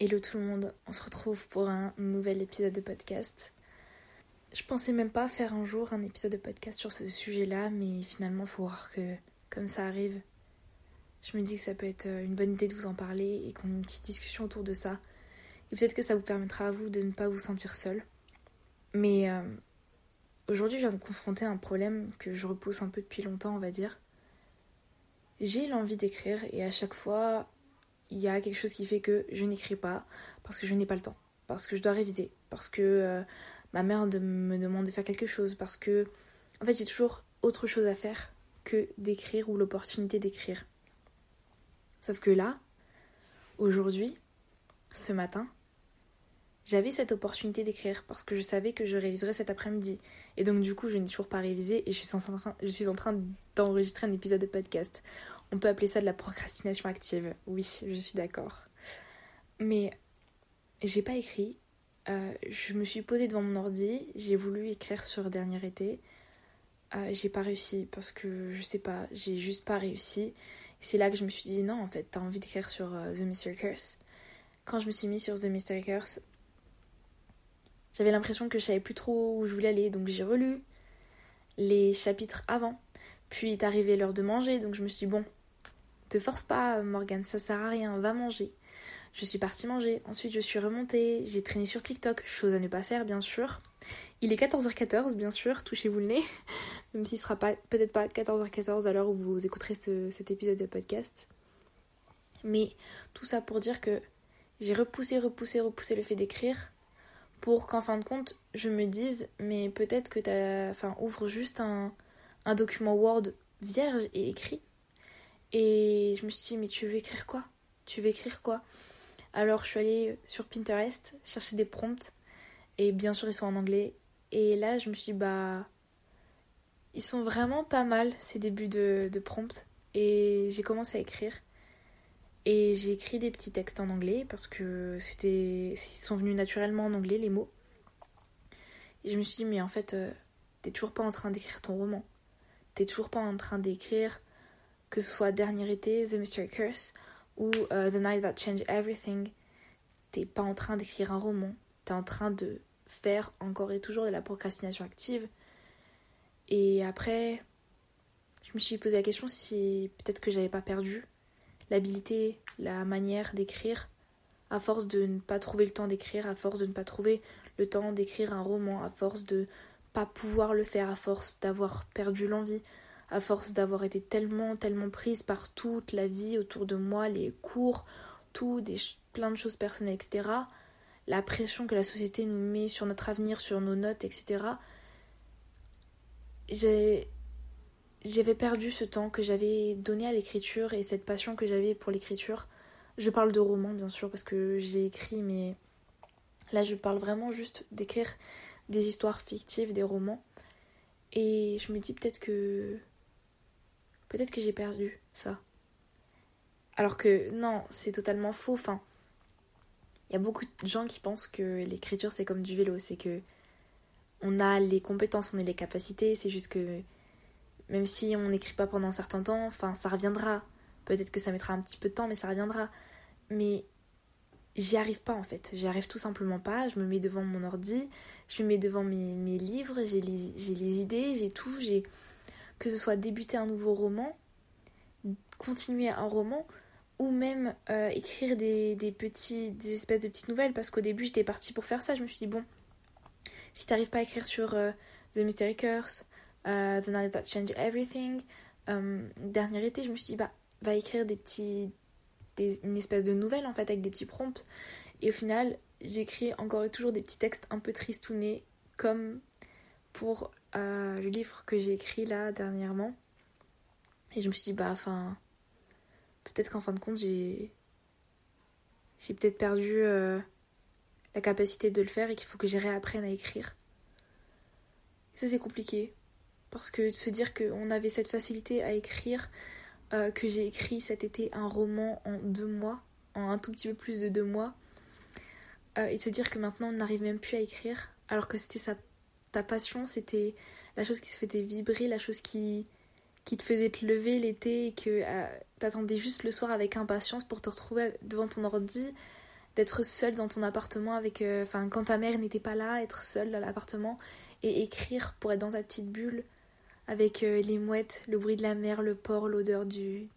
Hello tout le monde, on se retrouve pour un nouvel épisode de podcast. Je pensais même pas faire un jour un épisode de podcast sur ce sujet-là, mais finalement, faut voir que comme ça arrive, je me dis que ça peut être euh, une bonne idée de vous en parler et qu'on ait une petite discussion autour de ça. Et peut-être que ça vous permettra à vous de ne pas vous sentir seul. Mais euh, aujourd'hui, je viens de confronter un problème que je repousse un peu depuis longtemps, on va dire. J'ai l'envie d'écrire et à chaque fois, il y a quelque chose qui fait que je n'écris pas parce que je n'ai pas le temps, parce que je dois réviser, parce que euh, ma mère me demande de faire quelque chose, parce que en fait j'ai toujours autre chose à faire que d'écrire ou l'opportunité d'écrire. Sauf que là, aujourd'hui, ce matin, j'avais cette opportunité d'écrire parce que je savais que je réviserais cet après-midi. Et donc du coup, je n'ai toujours pas révisé et je suis en train, je suis en train d'enregistrer un épisode de podcast. On peut appeler ça de la procrastination active. Oui, je suis d'accord. Mais j'ai pas écrit. Euh, je me suis posée devant mon ordi. J'ai voulu écrire sur dernier été. Euh, j'ai pas réussi parce que je sais pas, j'ai juste pas réussi. C'est là que je me suis dit non, en fait, t'as envie d'écrire sur euh, The Mystery Curse. Quand je me suis mis sur The Mystery Curse, j'avais l'impression que je savais plus trop où je voulais aller, donc j'ai relu les chapitres avant. Puis est arrivé l'heure de manger, donc je me suis dit bon, te force pas, Morgane, ça sert à rien, va manger. Je suis partie manger, ensuite je suis remontée, j'ai traîné sur TikTok, chose à ne pas faire bien sûr. Il est 14h14 bien sûr, touchez-vous le nez, même s'il sera peut-être pas 14h14 à l'heure où vous écouterez cet épisode de podcast. Mais tout ça pour dire que j'ai repoussé, repoussé, repoussé le fait d'écrire pour qu'en fin de compte je me dise mais peut-être que t'as. Enfin ouvre juste un document Word vierge et écrit et je me suis dit, mais tu veux écrire quoi? Tu veux écrire quoi? Alors je suis allée sur Pinterest chercher des prompts. Et bien sûr, ils sont en anglais. Et là, je me suis dit, bah. Ils sont vraiment pas mal, ces débuts de, de prompts. Et j'ai commencé à écrire. Et j'ai écrit des petits textes en anglais parce que c'était. Ils sont venus naturellement en anglais, les mots. Et je me suis dit, mais en fait, euh, t'es toujours pas en train d'écrire ton roman. T'es toujours pas en train d'écrire que ce soit Dernier été, The Mystery Curse ou euh, The Night That Changed Everything, t'es pas en train d'écrire un roman, t'es en train de faire encore et toujours de la procrastination active. Et après, je me suis posé la question si peut-être que j'avais pas perdu l'habilité, la manière d'écrire, à force de ne pas trouver le temps d'écrire, à force de ne pas trouver le temps d'écrire un roman, à force de pas pouvoir le faire, à force d'avoir perdu l'envie, à force d'avoir été tellement, tellement prise par toute la vie autour de moi, les cours, tout, des, plein de choses personnelles, etc. La pression que la société nous met sur notre avenir, sur nos notes, etc. J'avais perdu ce temps que j'avais donné à l'écriture et cette passion que j'avais pour l'écriture. Je parle de romans bien sûr parce que j'ai écrit mais là je parle vraiment juste d'écrire des histoires fictives, des romans. Et je me dis peut-être que peut-être que j'ai perdu ça. Alors que non, c'est totalement faux. Enfin, il y a beaucoup de gens qui pensent que l'écriture c'est comme du vélo, c'est que on a les compétences, on a les capacités, c'est juste que même si on n'écrit pas pendant un certain temps, enfin ça reviendra. Peut-être que ça mettra un petit peu de temps, mais ça reviendra. Mais j'y arrive pas en fait. J'y arrive tout simplement pas. Je me mets devant mon ordi, je me mets devant mes, livres, j'ai les, les idées, j'ai tout, j'ai que ce soit débuter un nouveau roman, continuer un roman, ou même euh, écrire des, petits, des espèces de petites nouvelles, parce qu'au début j'étais partie pour faire ça, je me suis dit, bon, si t'arrives pas à écrire sur euh, The Mystery Curse, euh, The Night That Changed Everything, dernier été, je me suis dit, bah, va écrire des petits, des, une espèce de nouvelle en fait, avec des petits prompts. Et au final, j'écris encore et toujours des petits textes un peu tristounés, comme pour euh, le livre que j'ai écrit là dernièrement. Et je me suis dit, bah, enfin, peut-être qu'en fin de compte, j'ai. J'ai peut-être perdu euh, la capacité de le faire et qu'il faut que j'y réapprenne à écrire. Ça, c'est compliqué. Parce que de se dire qu'on avait cette facilité à écrire, euh, que j'ai écrit cet été un roman en deux mois, en un tout petit peu plus de deux mois, et de se dire que maintenant on n'arrive même plus à écrire, alors que c'était sa ta passion, c'était la chose qui se faisait vibrer, la chose qui, qui te faisait te lever l'été et que euh, t'attendais juste le soir avec impatience pour te retrouver devant ton ordi, d'être seule dans ton appartement avec euh, enfin quand ta mère n'était pas là être seule dans l'appartement et écrire pour être dans ta petite bulle avec euh, les mouettes le bruit de la mer le port l'odeur du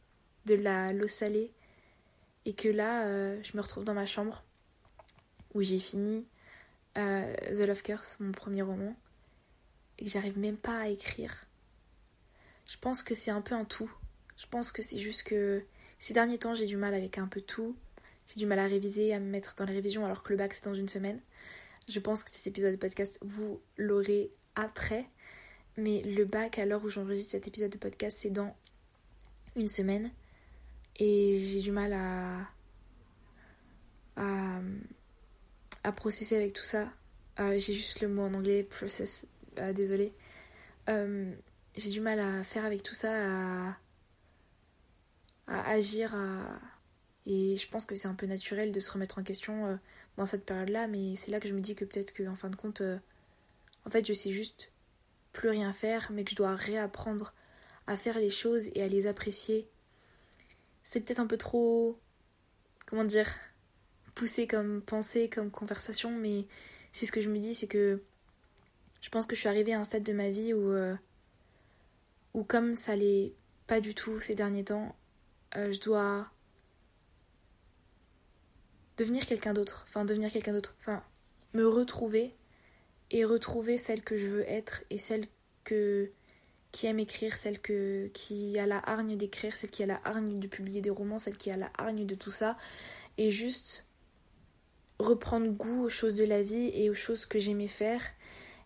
de la l'eau salée. Et que là je me retrouve dans ma chambre où j'ai fini The Love Curse mon premier roman et que j'arrive même pas à écrire je pense que c'est un peu un tout je pense que c'est juste que ces derniers temps j'ai du mal avec un peu tout j'ai du mal à réviser, à me mettre dans les révisions alors que le bac c'est dans une semaine. Je pense que cet épisode de podcast, vous l'aurez après. Mais le bac, à l'heure où j'enregistre cet épisode de podcast, c'est dans une semaine. Et j'ai du mal à, à, à processer avec tout ça. Euh, j'ai juste le mot en anglais, process, euh, désolé. Euh, j'ai du mal à faire avec tout ça, à, agir, à, et je pense que c'est un peu naturel de se remettre en question dans cette période-là, mais c'est là que je me dis que peut-être qu'en fin de compte, en fait, je sais juste plus rien faire, mais que je dois réapprendre à faire les choses et à les apprécier. C'est peut-être un peu trop, comment dire, comme pensée, comme conversation, mais c'est ce que je me dis, c'est que je pense que je suis arrivée à un stade de ma vie où, euh, où comme ça l'est pas du tout ces derniers temps, je dois devenir quelqu'un d'autre, enfin devenir quelqu'un d'autre, enfin me retrouver et retrouver celle que je veux être et celle que qui aime écrire, celle que qui a la hargne d'écrire, celle qui a la hargne de publier des romans, celle qui a la hargne de tout ça. Et juste reprendre goût aux choses de la vie et aux choses que j'aimais faire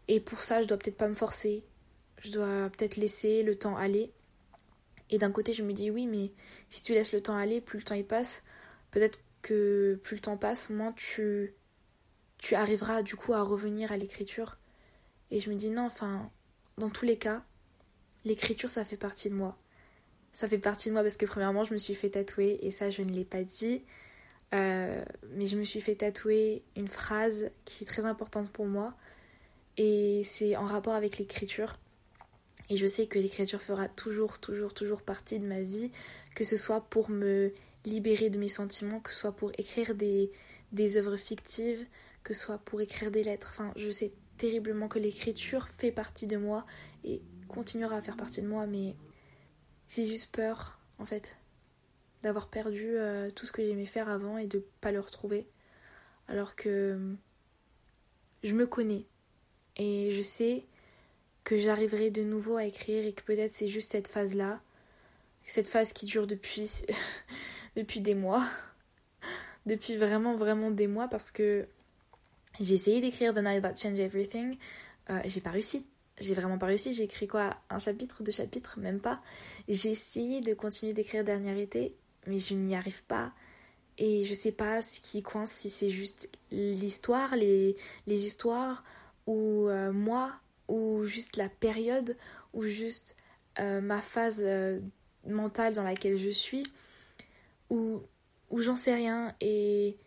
et pour ça, je dois peut-être pas me forcer. Je dois peut-être laisser le temps aller. Et d'un côté, je me dis oui, mais si tu laisses le temps aller, plus le temps y passe, peut-être que plus le temps passe, moins tu, tu arriveras du coup à revenir à l'écriture. Et je me dis non, enfin, dans tous les cas, l'écriture ça fait partie de moi. Ça fait partie de moi parce que premièrement je me suis fait tatouer et ça je ne l'ai pas dit. Euh, mais je me suis fait tatouer une phrase qui est très importante pour moi et c'est en rapport avec l'écriture. Et je sais que l'écriture fera toujours, toujours, toujours partie de ma vie, que ce soit pour me libérer de mes sentiments, que ce soit pour écrire des, des œuvres fictives, que ce soit pour écrire des lettres. Enfin, je sais terriblement que l'écriture fait partie de moi et continuera à faire partie de moi, mais j'ai juste peur, en fait, d'avoir perdu euh, tout ce que j'aimais faire avant et de pas le retrouver. Alors que je me connais et je sais que j'arriverai de nouveau à écrire et que peut-être c'est juste cette phase-là, cette phase qui dure depuis depuis des mois. depuis vraiment, vraiment des mois parce que j'ai essayé d'écrire The Night That Changed Everything. Euh, j'ai pas réussi. J'ai vraiment pas réussi. J'ai écrit quoi? Un chapitre, deux chapitres? Même pas. J'ai essayé de continuer d'écrire Dernier été, mais je n'y arrive pas. Et je sais pas ce qui coince, si c'est juste l'histoire, les, les histoires, ou euh, moi, ou juste la période, ou juste euh, ma phase mentale dans laquelle je suis ou, ou j'en sais rien. Et,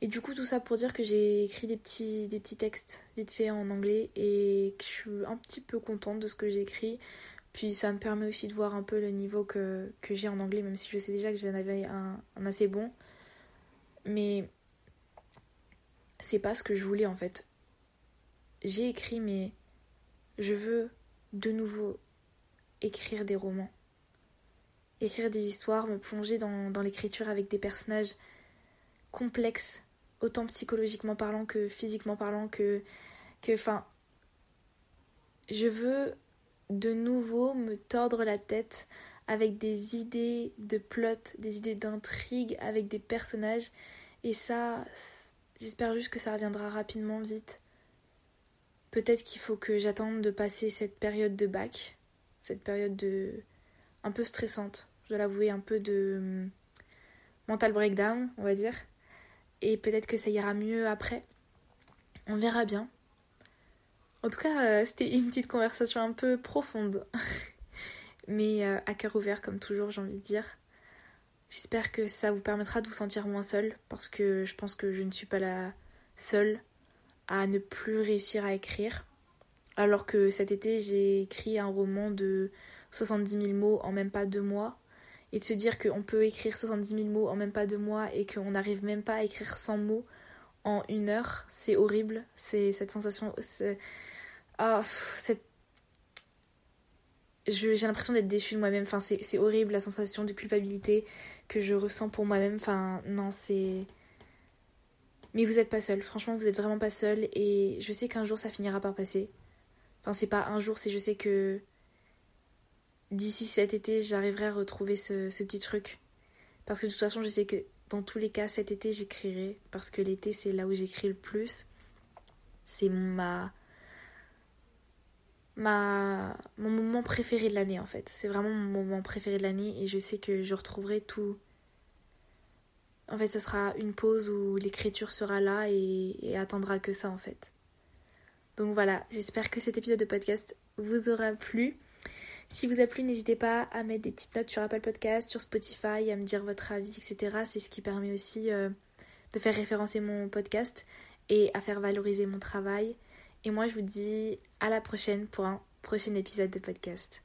et du coup, tout ça pour dire que j'ai écrit des petits, des petits textes vite fait en anglais et que je suis un petit peu contente de ce que j'ai écrit. Puis ça me permet aussi de voir un peu le niveau que, que j'ai en anglais, même si je sais déjà que j'en avais un, assez bon. Mais c'est pas ce que je voulais en fait. J'ai écrit, mais je veux de nouveau écrire des romans écrire des histoires, me plonger dans, l'écriture avec des personnages complexes, autant psychologiquement parlant que physiquement parlant, que. que enfin. Je veux de nouveau me tordre la tête avec des idées de plot, des idées d'intrigue, avec des personnages. Et ça, j'espère juste que ça reviendra rapidement, vite. Peut-être qu'il faut que j'attende de passer cette période de bac, cette période de un peu stressante je dois l'avouer, un peu de hum, mental breakdown, on va dire. Et peut-être que ça ira mieux après. On verra bien. En tout cas, euh, c'était une petite conversation un peu profonde. Mais euh, à cœur ouvert, comme toujours, j'ai envie de dire. J'espère que ça vous permettra de vous sentir moins seul, parce que je pense que je ne suis pas la seule à ne plus réussir à écrire. Alors que cet été, j'ai écrit un roman de 70 000 mots en même pas deux mois. et de se dire qu'on peut écrire 70 000 mots en même pas deux mois et qu'on n'arrive même pas à écrire 100 mots en une heure, c'est horrible. C'est cette sensation. Oh, cette... J'ai l'impression d'être déchue de moi-même. Enfin, c'est horrible la sensation de culpabilité que je ressens pour moi-même. Enfin, non, c'est. Mais vous n'êtes pas seul. Franchement, vous n'êtes vraiment pas seul. Et je sais qu'un jour, ça finira par passer. Enfin, c'est pas un jour, c'est je sais que d'ici cet été, j'arriverai à retrouver ce, ce, petit truc. Parce que de toute façon, je sais que dans tous les cas, cet été, j'écrirai. Parce que l'été, c'est là où j'écris le plus. C'est ma. Ma, mon moment préféré de l'année en fait. C'est vraiment mon moment préféré de l'année et je sais que je retrouverai tout. En fait, ce sera une pause où l'écriture sera là et, et attendra que ça en fait. Donc voilà, j'espère que cet épisode de podcast vous aura plu. Si vous a plu, n'hésitez pas à mettre des petites notes sur Apple Podcast, sur Spotify, à me dire votre avis, etc. C'est ce qui permet aussi euh, de faire référencer mon podcast et à faire valoriser mon travail. Et moi, je vous dis à la prochaine pour un prochain épisode de podcast.